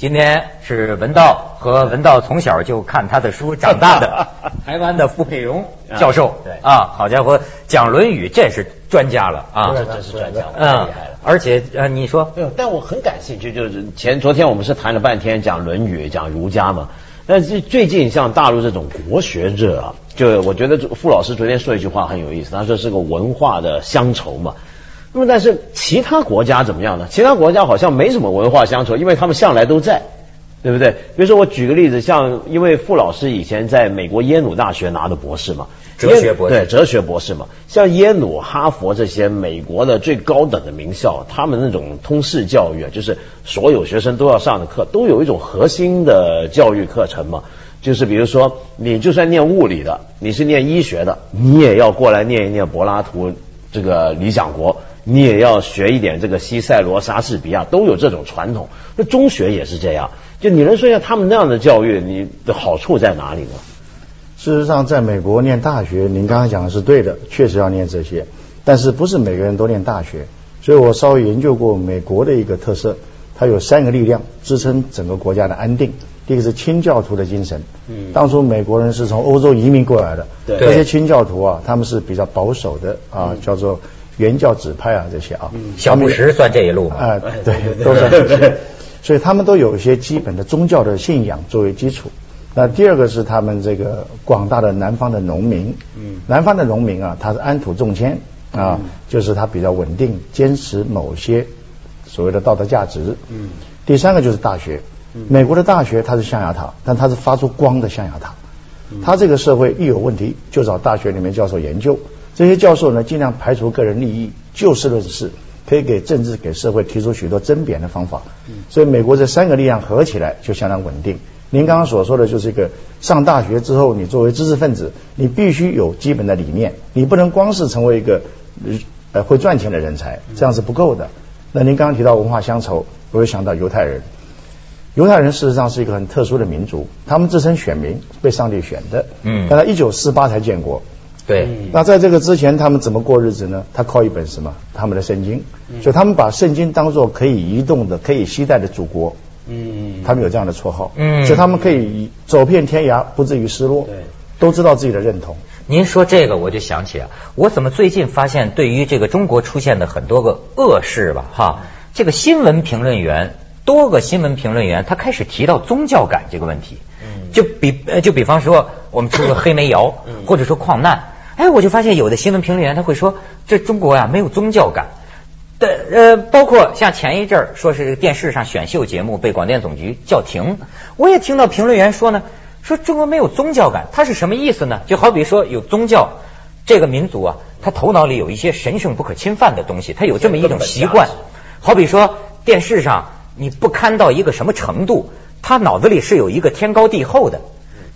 今天是文道和文道从小就看他的书长大的 台湾的傅佩荣教授。对啊，好家伙，讲《论语》这是专家了啊，这真是专家，嗯太厉害了。而且呃，你说但我很感兴趣，就是前昨天我们是谈了半天讲《论语》，讲儒家嘛。但是最近像大陆这种国学热啊，就我觉得傅老师昨天说一句话很有意思，他说是个文化的乡愁嘛。那么但是其他国家怎么样呢？其他国家好像没什么文化乡愁，因为他们向来都在，对不对？比如说我举个例子，像因为傅老师以前在美国耶鲁大学拿的博士嘛，哲学博士对哲学博士嘛，像耶鲁、哈佛这些美国的最高等的名校，他们那种通识教育啊，就是所有学生都要上的课，都有一种核心的教育课程嘛。就是比如说，你就算念物理的，你是念医学的，你也要过来念一念柏拉图这个《理想国》，你也要学一点这个西塞罗、莎士比亚，都有这种传统。那中学也是这样，就你能说一下他们那样的教育，你的好处在哪里呢？事实上，在美国念大学，您刚刚讲的是对的，确实要念这些，但是不是每个人都念大学。所以我稍微研究过美国的一个特色，它有三个力量支撑整个国家的安定。第一个是清教徒的精神，嗯当初美国人是从欧洲移民过来的，对这些清教徒啊，他们是比较保守的啊，叫做原教旨派啊这些啊，小牧师算这一路吗？啊，对都算这些。所以他们都有一些基本的宗教的信仰作为基础。那第二个是他们这个广大的南方的农民，嗯南方的农民啊，他是安土重迁啊，就是他比较稳定，坚持某些所谓的道德价值。嗯第三个就是大学，美国的大学它是象牙塔，但它是发出光的象牙塔。它这个社会一有问题，就找大学里面教授研究。这些教授呢，尽量排除个人利益，就事论事，可以给政治、给社会提出许多争辩的方法。所以美国这三个力量合起来就相当稳定。您刚刚所说的就是一个上大学之后，你作为知识分子，你必须有基本的理念，你不能光是成为一个呃会赚钱的人才，这样是不够的。那您刚刚提到文化乡愁，我又想到犹太人。犹太人事实上是一个很特殊的民族，他们自称选民，被上帝选的。嗯但他一九四八才建国。对，那在这个之前，他们怎么过日子呢？他靠一本什么？他们的圣经。所以他们把圣经当做可以移动的、可以携带的祖国。嗯他们有这样的绰号。嗯所以他们可以走遍天涯，不至于失落。对都知道自己的认同。您说这个，我就想起啊，我怎么最近发现，对于这个中国出现的很多个恶事吧，哈，这个新闻评论员，多个新闻评论员，他开始提到宗教感这个问题。嗯就比呃，就比方说，我们出个黑煤窑，嗯或者说矿难，哎，我就发现有的新闻评论员他会说，这中国呀没有宗教感。的呃，包括像前一阵儿说是电视上选秀节目被广电总局叫停，我也听到评论员说呢，说中国没有宗教感，它是什么意思呢？就好比说有宗教，这个民族啊，他头脑里有一些神圣不可侵犯的东西，他有这么一种习惯。好比说电视上你不堪到一个什么程度，他脑子里是有一个天高地厚的。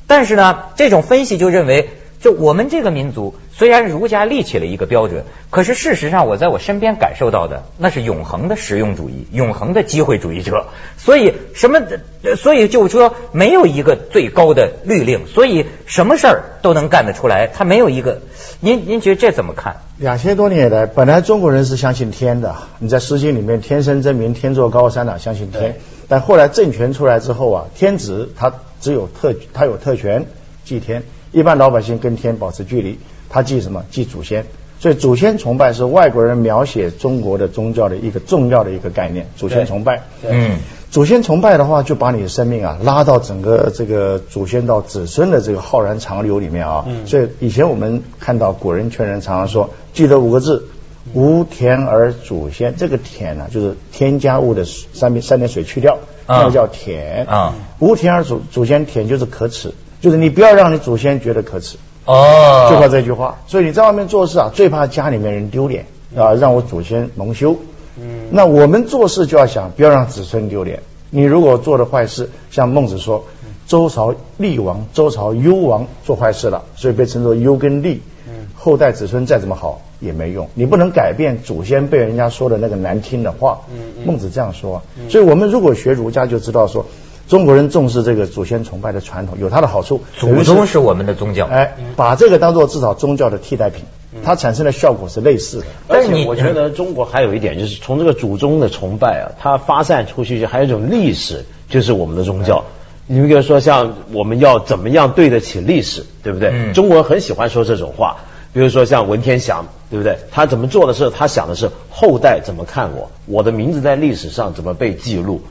但是呢，这种分析就认为，就我们这个民族虽然儒家立起了一个标准，可是事实上我在我身边感受到的那是永恒的实用主义、永恒的机会主义者。所以什么，呃所以就是说没有一个最高的律令，所以什么事儿都能干得出来。他没有一个，您您觉得这怎么看？两千多年以来，本来中国人是相信天的。你在《诗经》里面，“天生真名，天作高山”啊，相信天。但后来政权出来之后啊，天子他只有特他有特权祭天，一般老百姓跟天保持距离。他祭什么？祭祖先。所以祖先崇拜是外国人描写中国的宗教的一个重要的一个概念，祖先崇拜。嗯，祖先崇拜的话，就把你的生命啊拉到整个这个祖先到子孙的这个浩然长流里面啊。嗯所以以前我们看到古人劝人常常说，记得五个字：无田而祖先。这个田呢、就是添加物的三点三点水去掉，啊那个叫田。啊无田而祖祖先，田就是可耻，就是你不要让你祖先觉得可耻。哦就靠这句话。所以你在外面做事啊，最怕家里面人丢脸啊，让我祖先蒙羞。嗯那我们做事就要想，不要让子孙丢脸。你如果做了坏事，像孟子说，周朝厉王、周朝幽王做坏事了，所以被称作幽跟厉。嗯后代子孙再怎么好也没用，你不能改变祖先被人家说的那个难听的话。嗯嗯孟子这样说。所以我们如果学儒家，就知道说。中国人重视这个祖先崇拜的传统，有它的好处。祖宗是我们的宗教。哎，把这个当做至少宗教的替代品。它产生的效果是类似的。而且我觉得中国还有一点，就是从这个祖宗的崇拜啊，它发散出去，还有一种历史，就是我们的宗教。你比如说，像我们要怎么样对得起历史，对不对？嗯中国人很喜欢说这种话。比如说像文天祥，对不对？他怎么做的事？他想的是后代怎么看我，我的名字在历史上怎么被记录。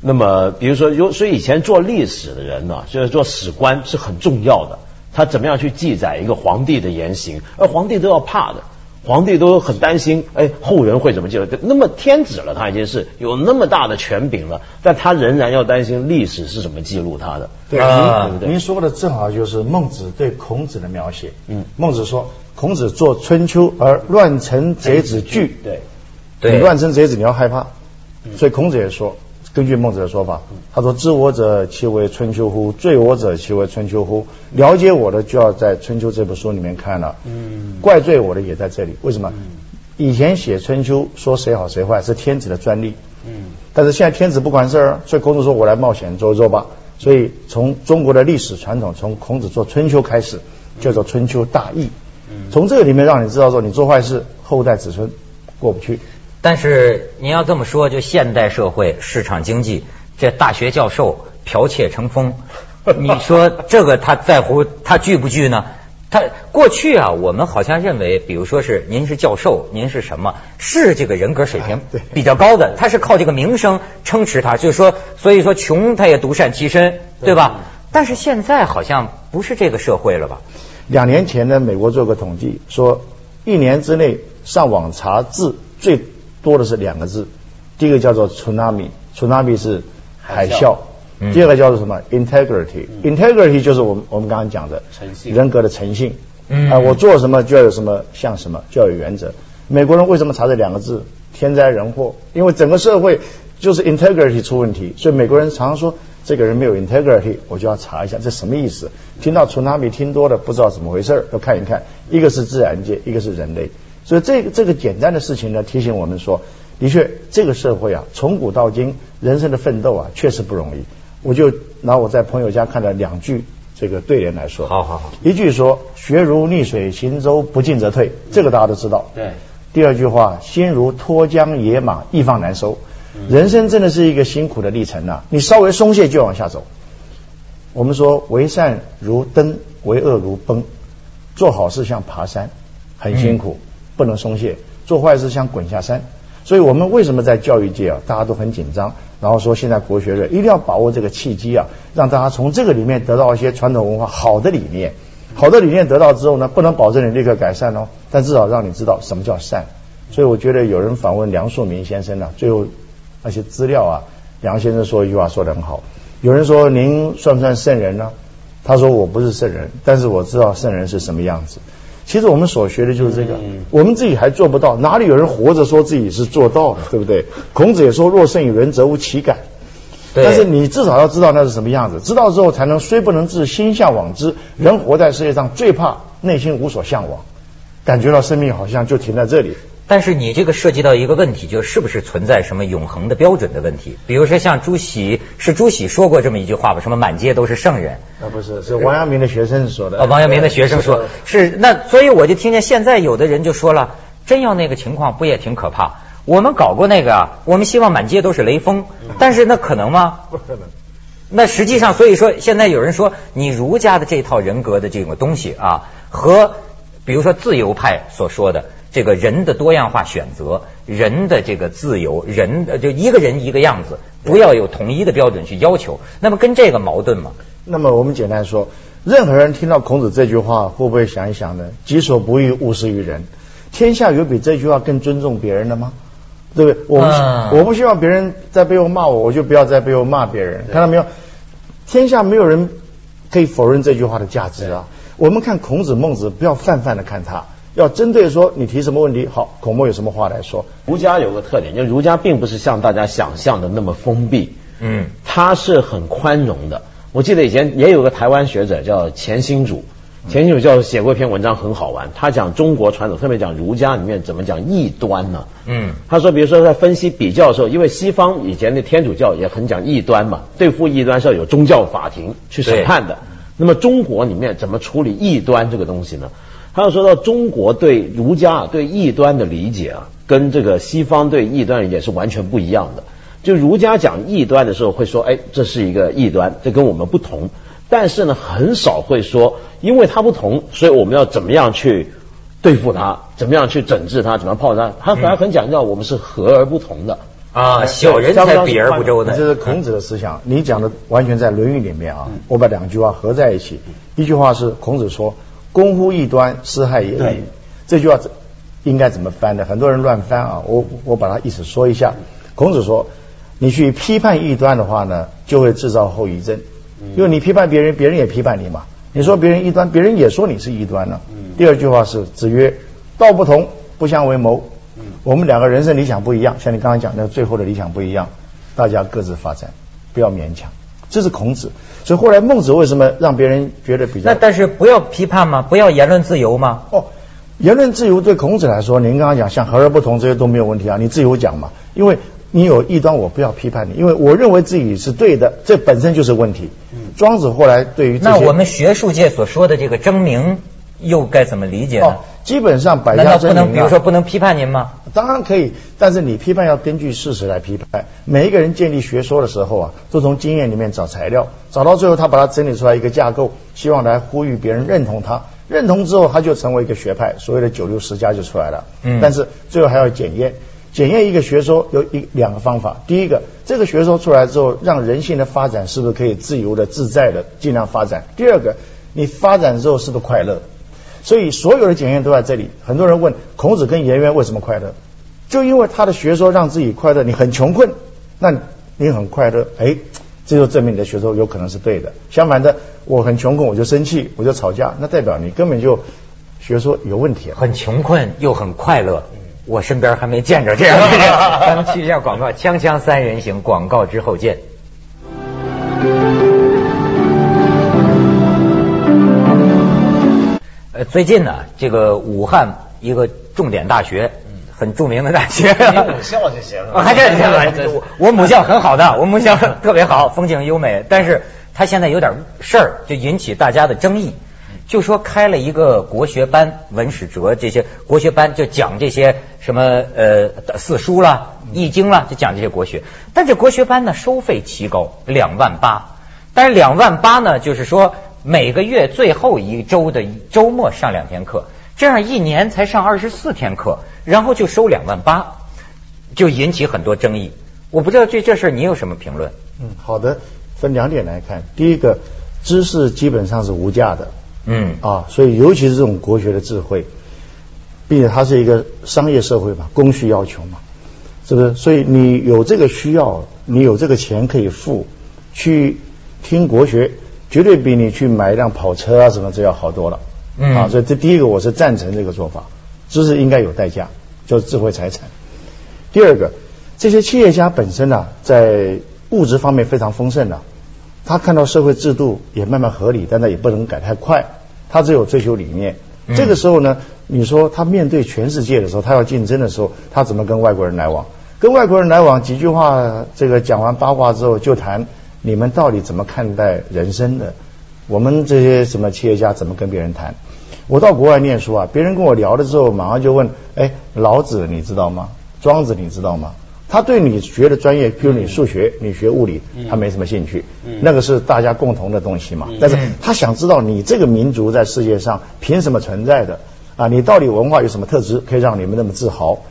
那么，比如说，有所以以前做历史的人呢，就是做史官是很重要的。他怎么样去记载一个皇帝的言行？而皇帝都要怕的，皇帝都很担心，哎，后人会怎么记录？那么天子了，他已经是有那么大的权柄了，但他仍然要担心历史是怎么记录他的。对，啊您说的正好就是孟子对孔子的描写。嗯孟子说，孔子做春秋而乱臣贼子惧。对，对你乱臣贼子你要害怕，所以孔子也说，根据孟子的说法，他说：“知我者，其为春秋乎？罪我者，其为春秋乎？”了解我的就要在《春秋》这部书里面看了，嗯怪罪我的也在这里。为什么？以前写《春秋》说谁好谁坏是天子的专利，嗯但是现在天子不管事儿，所以孔子说：“我来冒险做一做吧。”所以从中国的历史传统，从孔子做春秋开始，叫做春秋大义。从这个里面让你知道说，你做坏事，后代子孙过不去。但是您要这么说，就现代社会市场经济，这大学教授剽窃成风，你说这个他在乎他惧不惧呢？他过去啊，我们好像认为，比如说是您是教授，您是什么，是这个人格水平比较高的，他是靠这个名声撑持他，就是说，所以说穷他也独善其身，对吧？但是现在好像不是这个社会了吧？两年前呢，美国做个统计，说一年之内上网查字最多的是两个字，第一个叫做 tsunami，tsunami 是海海啸。第二个叫做什么？integrity，integrity 就是我们我们刚刚讲的诚信。人格的诚信，嗯。啊，我做什么就要有什么像什么，就要有原则。美国人为什么查这两个字？天灾人祸，因为整个社会就是 integrity 出问题，所以美国人常常说这个人没有 integrity，我就要查一下这什么意思。听到 tsunami 听多了不知道怎么回事儿，要看一看。一个是自然界，一个是人类，所以这个这个简单的事情呢，提醒我们说，的确这个社会啊，从古到今人生的奋斗啊，确实不容易。我就拿我在朋友家看的两句这个对联来说。好好好一句说“学如逆水行舟，不进则退”，这个大家都知道。对。第二句话“心如脱缰野马，一放难收”。人生真的是一个辛苦的历程呐、你稍微松懈就往下走。我们说为善如登，为恶如崩。做好事像爬山，很辛苦，不能松懈；做坏事像滚下山。所以我们为什么在教育界啊，大家都很紧张，然后说现在国学热一定要把握这个契机啊，让大家从这个里面得到一些传统文化好的理念。好的理念得到之后呢，不能保证你立刻改善哦，但至少让你知道什么叫善。所以我觉得有人访问梁漱溟先生呢、最后那些资料啊，梁先生说一句话说得很好。有人说您算不算圣人呢？他说我不是圣人，但是我知道圣人是什么样子。其实我们所学的就是这个，嗯我们自己还做不到，哪里有人活着说自己是做到的，对不对？孔子也说：“若胜于人，则无其感。”但是你至少要知道那是什么样子，知道之后才能虽不能至，心向往之。人活在世界上最怕内心无所向往，感觉到生命好像就停在这里。但是你这个涉及到一个问题，就是不是存在什么永恒的标准的问题？比如说像朱熹，是朱熹说过这么一句话吧？什么满街都是圣人？啊，不是，是王阳明的学生说的。啊，王阳明的学生说是那，所以我就听见现在有的人就说了，真要那个情况，不也挺可怕？我们搞过那个啊，我们希望满街都是雷锋，但是那可能吗？不可能。那实际上，所以说现在有人说，你儒家的这套人格的这个东西啊，和比如说自由派所说的这个人的多样化选择、人的这个自由、人的就一个人一个样子，不要有统一的标准去要求，那么跟这个矛盾嘛？那么我们简单说，任何人听到孔子这句话，会不会想一想呢？己所不欲，勿施于人。天下有比这句话更尊重别人的吗？对不对？我们、嗯我不希望别人在背后骂我，我就不要在背后骂别人。看到没有？天下没有人可以否认这句话的价值啊。我们看孔子、孟子，不要泛泛的看他，要针对说你提什么问题，好，孔孟有什么话来说。儒家有个特点，就儒家并不是像大家想象的那么封闭，嗯，它是很宽容的。我记得以前也有个台湾学者叫钱新主，钱新主教授写过一篇文章很好玩，他讲中国传统，特别讲儒家里面怎么讲异端呢？嗯他说，比如说在分析比较的时候，因为西方以前的天主教也很讲异端嘛，对付异端是要有宗教法庭去审判的。那么中国里面怎么处理异端这个东西呢？他又说到中国对儒家对异端的理解啊，跟这个西方对异端理解是完全不一样的。就儒家讲异端的时候会说，哎，这是一个异端，这跟我们不同。但是呢，很少会说，因为它不同，所以我们要怎么样去对付它，怎么样去整治它，怎么样炮它。他反而很讲究我们是和而不同的。啊，小人才比而不周的，这是孔子的思想。你讲的完全在《论语》里面啊。我把两句话合在一起，一句话是孔子说：“公乎异端，施害也已。”这句话应该怎么翻呢？很多人乱翻啊。我我把它意思说一下。孔子说：“你去批判异端的话呢，就会制造后遗症。因为你批判别人，别人也批判你嘛。你说别人异端，别人也说你是异端了。”第二句话是子曰：“道不同，不相为谋。”我们两个人生理想不一样，像你刚刚讲的，最后的理想不一样，大家各自发展，不要勉强。这是孔子，所以后来孟子为什么让别人觉得比较？那但是不要批判吗？不要言论自由吗？哦，言论自由对孔子来说，您刚刚讲像和而不同这些都没有问题啊，你自由讲嘛，因为你有异端，我不要批判你，因为我认为自己是对的，这本身就是问题。庄子后来对于那我们学术界所说的这个争名。又该怎么理解呢？基本上百家争鸣。难道不能，比如说不能批判您吗？当然可以，但是你批判要根据事实来批判。每一个人建立学说的时候啊，都从经验里面找材料，找到最后他把它整理出来一个架构，希望来呼吁别人认同他。认同之后，他就成为一个学派，所谓的九六十家就出来了。嗯。但是最后还要检验，检验一个学说有一两个方法。第一个，这个学说出来之后，让人性的发展是不是可以自由的、自在的尽量发展？第二个，你发展之后是不是快乐？所以所有的检验都在这里。很多人问孔子跟颜渊为什么快乐，就因为他的学说让自己快乐。你很穷困，那你很快乐，哎，这就证明你的学说有可能是对的。相反的，我很穷困，我就生气，我就吵架，那代表你根本就学说有问题。很穷困又很快乐，我身边还没见着这样的人。咱们去一下广告，锵锵三人行，广告之后见。最近呢，这个武汉一个重点大学，很著名的大学，母校就行了。我母校很好的，我母校特别好，风景优美。但是它现在有点事儿，就引起大家的争议。就说开了一个国学班，文史哲这些国学班，就讲这些什么呃四书啦、易经啦，就讲这些国学。但这国学班呢，收费奇高，两万八。但是两万八呢，就是说。每个月最后一周的周末上两天课，这样一年才上二十四天课，然后就收两万八，就引起很多争议。我不知道对这事你有什么评论？嗯，好的，分两点来看。第一个，知识基本上是无价的，嗯啊，所以尤其是这种国学的智慧，并且它是一个商业社会嘛，供需要求嘛，是不是？所以你有这个需要，你有这个钱可以付，去听国学。绝对比你去买一辆跑车啊什么这要好多了，啊，所以这第一个我是赞成这个做法，知识应该有代价，就是智慧财产。第二个，这些企业家本身呢，在物质方面非常丰盛的，他看到社会制度也慢慢合理，但他也不能改太快，他只有追求理念。这个时候呢，你说他面对全世界的时候，他要竞争的时候，他怎么跟外国人来往？跟外国人来往几句话，这个讲完八卦之后就谈。你们到底怎么看待人生的？我们这些什么企业家怎么跟别人谈？我到国外念书啊，别人跟我聊了之后，马上就问：哎，老子你知道吗？庄子你知道吗？他对你学的专业，比如你数学，你学物理，他没什么兴趣。那个是大家共同的东西嘛。但是他想知道你这个民族在世界上凭什么存在的？啊，你到底文化有什么特质可以让你们那么自豪？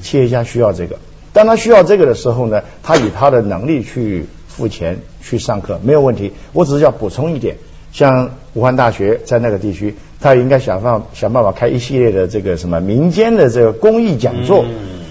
企业家需要这个。当他需要这个的时候呢，他以他的能力去。付钱去上课没有问题，我只是要补充一点，像武汉大学在那个地区，他应该想办想办法开一系列的这个什么民间的这个公益讲座，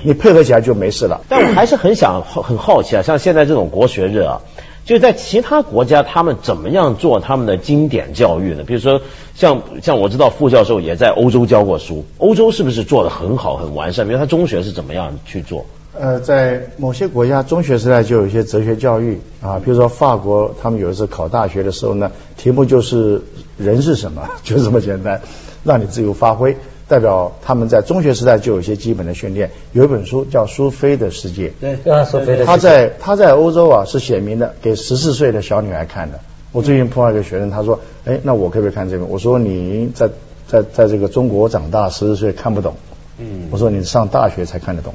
你配合起来就没事了。但我还是很想很好奇啊，像现在这种国学日啊，就在其他国家他们怎么样做他们的经典教育呢？比如说像像我知道傅教授也在欧洲教过书，欧洲是不是做的很好很完善？比如他中学是怎么样去做？呃，在某些国家，中学时代就有一些哲学教育啊，比如说法国，他们有一次考大学的时候呢，题目就是人是什么，就这么简单，让你自由发挥。代表他们在中学时代就有一些基本的训练。有一本书叫《苏菲的世界》，对，啊，苏菲的。他在他在欧洲啊是写明的，给十四岁的小女孩看的。我最近碰到一个学生，他说，哎，那我可不可以看这本？我说你在在在这个中国长大，十四岁看不懂。嗯，我说你上大学才看得懂。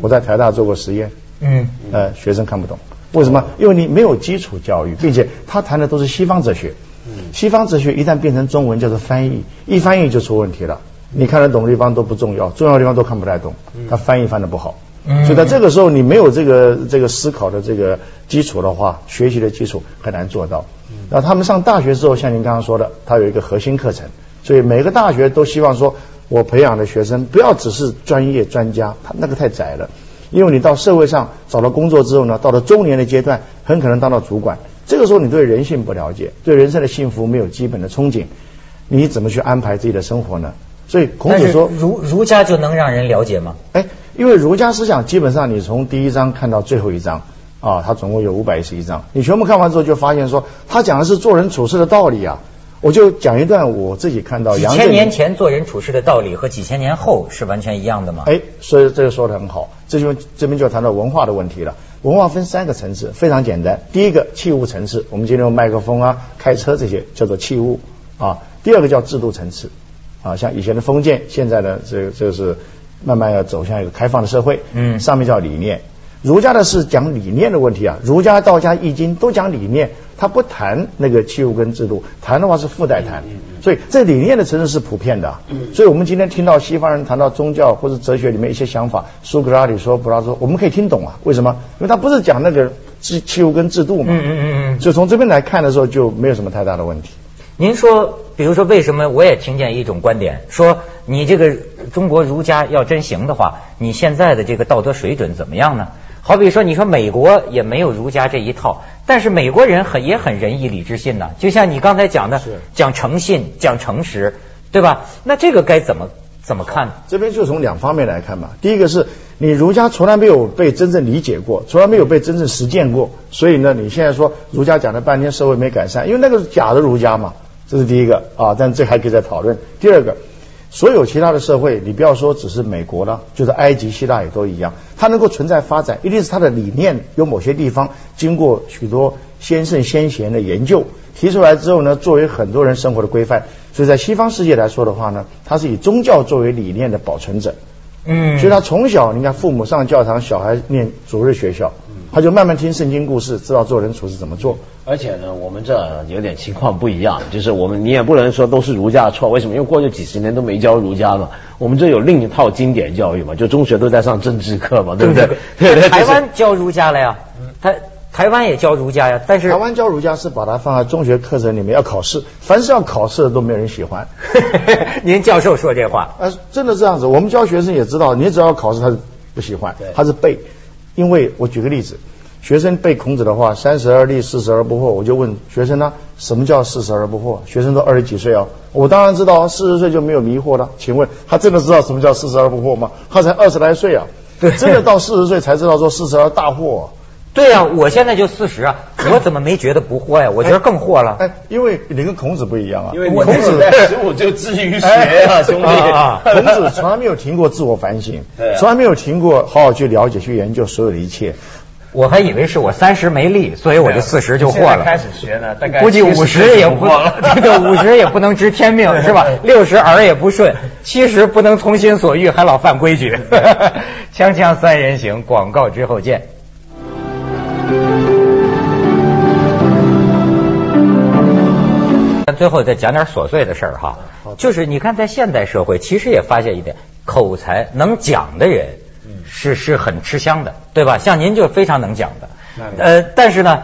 我在台大做过实验。嗯，呃，学生看不懂，为什么？因为你没有基础教育，并且他谈的都是西方哲学。西方哲学一旦变成中文，叫做翻译，一翻译就出问题了。你看得懂的地方都不重要，重要的地方都看不太懂。他翻译翻的不好。所以在这个时候，你没有这个这个思考的这个基础的话，学习的基础很难做到。那他们上大学之后，像您刚刚说的，他有一个核心课程，所以每个大学都希望说，我培养的学生不要只是专业专家，他那个太窄了。因为你到社会上找到工作之后呢，到了中年的阶段，很可能当到主管。这个时候你对人性不了解，对人生的幸福没有基本的憧憬，你怎么去安排自己的生活呢？所以孔子说，儒儒家就能让人了解吗？哎，因为儒家思想基本上你从第一章看到最后一章啊，它总共有五百一十一章，你全部看完之后就发现说，他讲的是做人处事的道理啊。我就讲一段我自己看到，几千年前做人处事的道理和几千年后是完全一样的吗？哎，所以这个说的很好，这就这边就谈到文化的问题了。文化分三个层次，非常简单。第一个器物层次，我们今天用麦克风啊、开车这些叫做器物啊。第二个叫制度层次啊，像以前的封建，现在呢这个这是慢慢要走向一个开放的社会。嗯，上面叫理念。儒家的是讲理念的问题啊，儒家、道家、易经都讲理念，他不谈那个器物跟制度，谈的话是附带谈，所以这理念的层次是普遍的。所以我们今天听到西方人谈到宗教或者哲学里面一些想法，苏格拉底说、柏拉图，我们可以听懂啊，为什么？因为他不是讲那个器器物跟制度嘛。嗯嗯嗯嗯。就从这边来看的时候，就没有什么太大的问题。您说，比如说，为什么我也听见一种观点，说你这个中国儒家要真行的话，你现在的这个道德水准怎么样呢？好比说，你说美国也没有儒家这一套，但是美国人很也很仁义礼智信呐，就像你刚才讲的，讲诚信，讲诚实，对吧？那这个该怎么怎么看？这边就从两方面来看嘛。第一个是你儒家从来没有被真正理解过，从来没有被真正实践过，所以呢，你现在说儒家讲了半天社会没改善，因为那个是假的儒家嘛，这是第一个啊。但这还可以再讨论。第二个。所有其他的社会，你不要说只是美国了，就是埃及、希腊也都一样。它能够存在发展，一定是它的理念有某些地方经过许多先圣先贤的研究提出来之后呢，作为很多人生活的规范。所以在西方世界来说的话呢，它是以宗教作为理念的保存者。嗯，所以他从小，你看父母上教堂，小孩念主日学校。他就慢慢听圣经故事，知道做人处事怎么做。而且呢，我们这有点情况不一样，就是我们你也不能说都是儒家的错，为什么？因为过去几十年都没教儒家嘛。我们这有另一套经典教育嘛，就中学都在上政治课嘛，对不对？对台湾教儒家了呀，台台湾也教儒家呀，但是台湾教儒家是把它放在中学课程里面要考试，凡是要考试的都没人喜欢。您教授说这话，呃，真的这样子。我们教学生也知道，你只要考试，他是不喜欢，他是背。因为我举个例子，学生背孔子的话，三十而立，四十而不惑。我就问学生呢，什么叫四十而不惑？学生都二十几岁啊，我当然知道，四十岁就没有迷惑了。请问他真的知道什么叫四十而不惑吗？他才二十来岁啊，对，真的到四十岁才知道说四十而大惑。对呀，我现在就四十啊，我怎么没觉得不惑呀？我觉得更惑了。哎，因为你跟孔子不一样啊，因为孔子十五就至于学啊，兄弟啊，孔子从来没有停过自我反省，从来没有停过好好去了解、去研究所有的一切。我还以为是我三十没力，所以我就四十就惑了。开始学呢，大概估计五十也不这个 五十也不能知天命是吧？六十耳也不顺，七十不能从心所欲，还老犯规矩。锵锵三人行，广告之后见。最后再讲点琐碎的事儿哈，就是你看在现代社会，其实也发现一点，口才能讲的人是是很吃香的，对吧？像您就非常能讲的，呃，但是呢，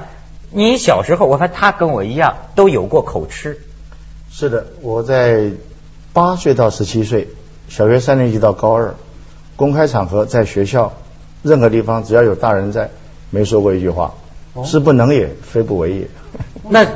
你小时候，我看他跟我一样都有过口吃。是的，我在八岁到十七岁，小学三年级到高二，公开场合在学校任何地方只要有大人在，没说过一句话，是不能也，非不为也。那。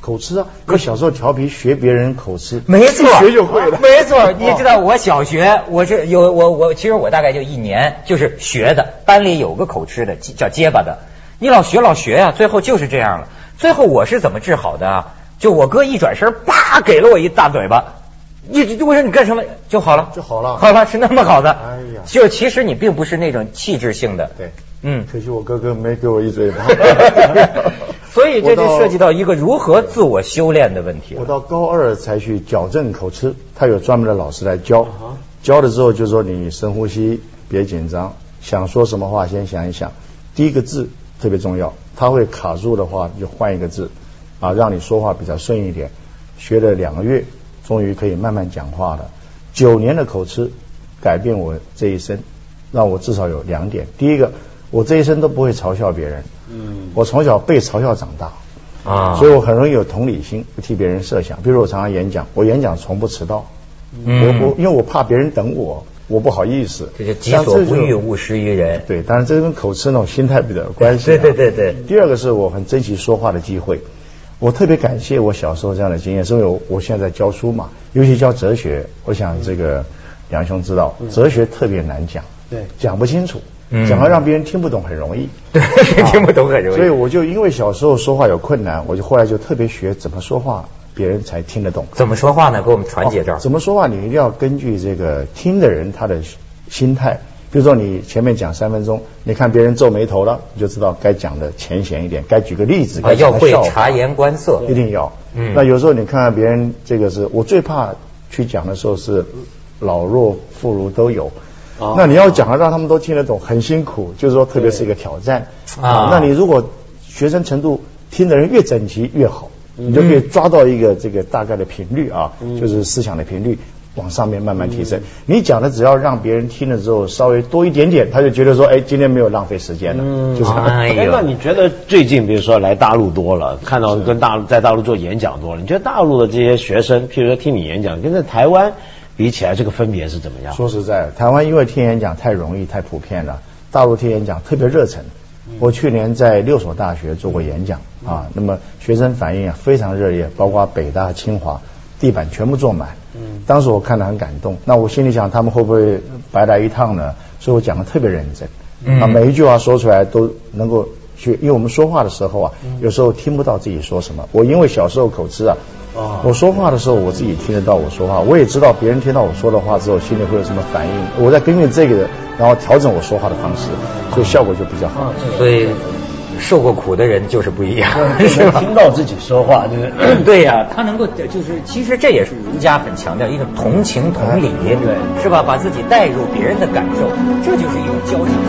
口吃啊！可小时候调皮学别人口吃，没错，学就会了。没错，你知道我小学我是有我我其实我大概就一年就是学的，班里有个口吃的叫结巴的，你老学老学呀，最后就是这样了。最后我是怎么治好的啊？就我哥一转身，叭给了我一大嘴巴，你我说你干什么就好了就好了，好了是那么好的。哎呀，就其实你并不是那种气质性的。对，嗯，可惜我哥哥没给我一嘴巴。所以这就涉及到一个如何自我修炼的问题。我到高二才去矫正口吃，他有专门的老师来教，教了之后就说你深呼吸，别紧张，想说什么话先想一想，第一个字特别重要，他会卡住的话就换一个字，啊，让你说话比较顺一点。学了两个月，终于可以慢慢讲话了。九年的口吃改变我这一生，让我至少有两点。第一个，我这一生都不会嘲笑别人。嗯，我从小被嘲笑长大啊，所以我很容易有同理心，替别人设想。比如我常常演讲，我演讲从不迟到。嗯，我我因为我怕别人等我，我不好意思。这就己所不欲，勿施于人。对，当然这跟口吃那种心态比较有关系。对对对对。第二个是我很珍惜说话的机会。我特别感谢我小时候这样的经验，是因为我现在教书嘛，尤其教哲学。我想这个梁兄知道，哲学特别难讲，对，讲不清楚，讲了让别人听不懂很容易，对，听不懂很容易。所以我就因为小时候说话有困难，我就后来就特别学怎么说话，别人才听得懂。怎么说话呢？给我们传解这儿。怎么说话？你一定要根据这个听的人他的心态。比如说你前面讲三分钟，你看别人皱眉头了，你就知道该讲的浅显一点，该举个例子。啊，要会察言观色，一定要。嗯。那有时候你看看别人，这个是我最怕去讲的时候是老弱妇孺都有。啊。那你要讲的让他们都听得懂，很辛苦，就是说特别是一个挑战。啊。那你如果学生程度听的人越整齐越好，你就可以抓到一个这个大概的频率啊，就是思想的频率。往上面慢慢提升，你讲的只要让别人听了之后稍微多一点点，他就觉得说，哎，今天没有浪费时间了，就是。哎，那你觉得最近比如说来大陆多了，看到跟大陆在大陆做演讲多了，你觉得大陆的这些学生，譬如说听你演讲，跟在台湾比起来，这个分别是怎么样？说实在，台湾因为听演讲太容易、太普遍了，大陆听演讲特别热忱。我去年在六所大学做过演讲啊，那么学生反应啊非常热烈，包括北大、清华。地板全部坐满，嗯，当时我看了很感动。那我心里想，他们会不会白来一趟呢？所以我讲的特别认真，嗯，啊，每一句话说出来都能够去，因为我们说话的时候啊，有时候听不到自己说什么。我因为小时候口吃啊，哦，我说话的时候我自己听得到我说话，我也知道别人听到我说的话之后心里会有什么反应，我在根据这个然后调整我说话的方式，所以效果就比较好。所以。受过苦的人就是不一样，是听到自己说话，就是对呀，他能够就是，其实这也是儒家很强调一种同情同理，对，是吧？把自己带入别人的感受，这就是一种交心。